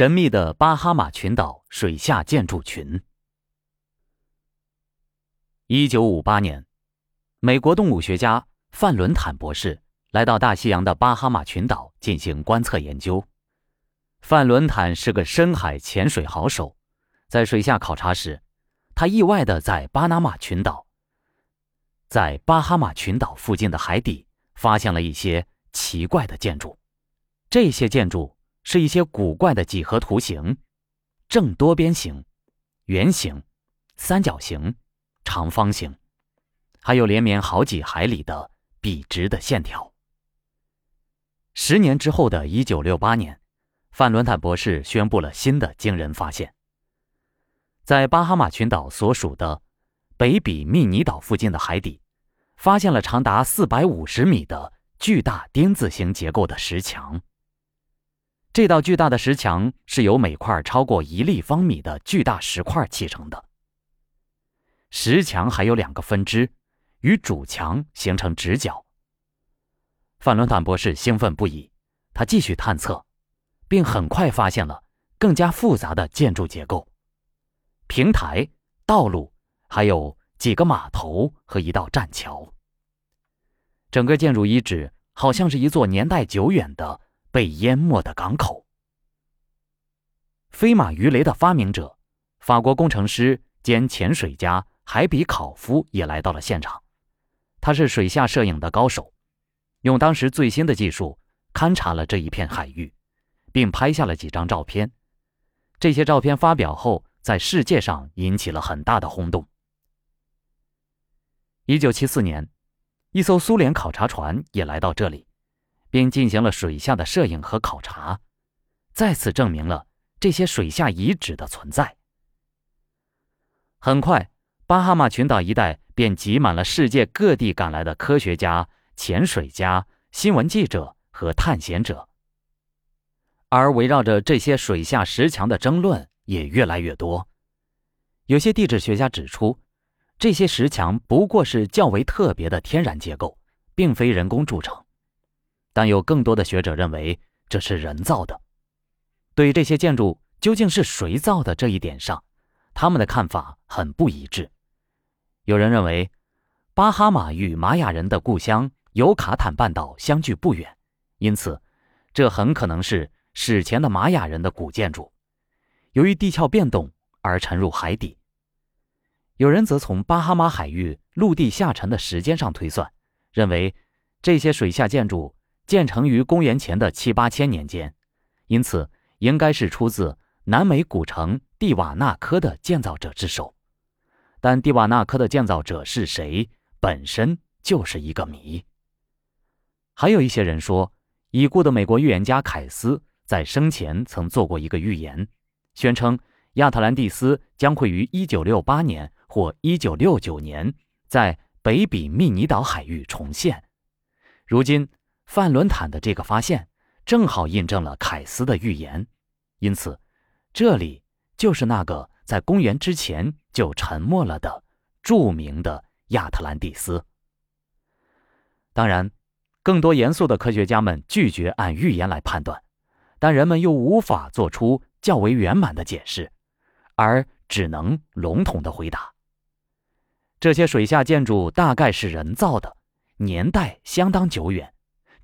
神秘的巴哈马群岛水下建筑群。一九五八年，美国动物学家范伦坦博士来到大西洋的巴哈马群岛进行观测研究。范伦坦是个深海潜水好手，在水下考察时，他意外的在巴拿马群岛，在巴哈马群岛附近的海底发现了一些奇怪的建筑。这些建筑。是一些古怪的几何图形，正多边形、圆形、三角形、长方形，还有连绵好几海里的笔直的线条。十年之后的一九六八年，范伦坦博士宣布了新的惊人发现：在巴哈马群岛所属的北比密尼岛附近的海底，发现了长达四百五十米的巨大丁字形结构的石墙。这道巨大的石墙是由每块超过一立方米的巨大石块砌成的。石墙还有两个分支，与主墙形成直角。范伦坦博士兴奋不已，他继续探测，并很快发现了更加复杂的建筑结构：平台、道路，还有几个码头和一道栈桥。整个建筑遗址好像是一座年代久远的。被淹没的港口。飞马鱼雷的发明者，法国工程师兼潜水家海比考夫也来到了现场。他是水下摄影的高手，用当时最新的技术勘察了这一片海域，并拍下了几张照片。这些照片发表后，在世界上引起了很大的轰动。一九七四年，一艘苏联考察船也来到这里。并进行了水下的摄影和考察，再次证明了这些水下遗址的存在。很快，巴哈马群岛一带便挤满了世界各地赶来的科学家、潜水家、新闻记者和探险者，而围绕着这些水下石墙的争论也越来越多。有些地质学家指出，这些石墙不过是较为特别的天然结构，并非人工铸成。但有更多的学者认为这是人造的。对于这些建筑究竟是谁造的这一点上，他们的看法很不一致。有人认为，巴哈马与玛雅人的故乡尤卡坦半岛相距不远，因此这很可能是史前的玛雅人的古建筑，由于地壳变动而沉入海底。有人则从巴哈马海域陆地下沉的时间上推算，认为这些水下建筑。建成于公元前的七八千年间，因此应该是出自南美古城蒂瓦纳科的建造者之手。但蒂瓦纳科的建造者是谁，本身就是一个谜。还有一些人说，已故的美国预言家凯斯在生前曾做过一个预言，宣称亚特兰蒂斯将会于一九六八年或一九六九年在北比密尼岛海域重现。如今。范伦坦的这个发现正好印证了凯斯的预言，因此，这里就是那个在公元之前就沉没了的著名的亚特兰蒂斯。当然，更多严肃的科学家们拒绝按预言来判断，但人们又无法做出较为圆满的解释，而只能笼统的回答：这些水下建筑大概是人造的，年代相当久远。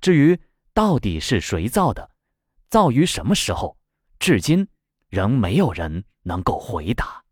至于到底是谁造的，造于什么时候，至今仍没有人能够回答。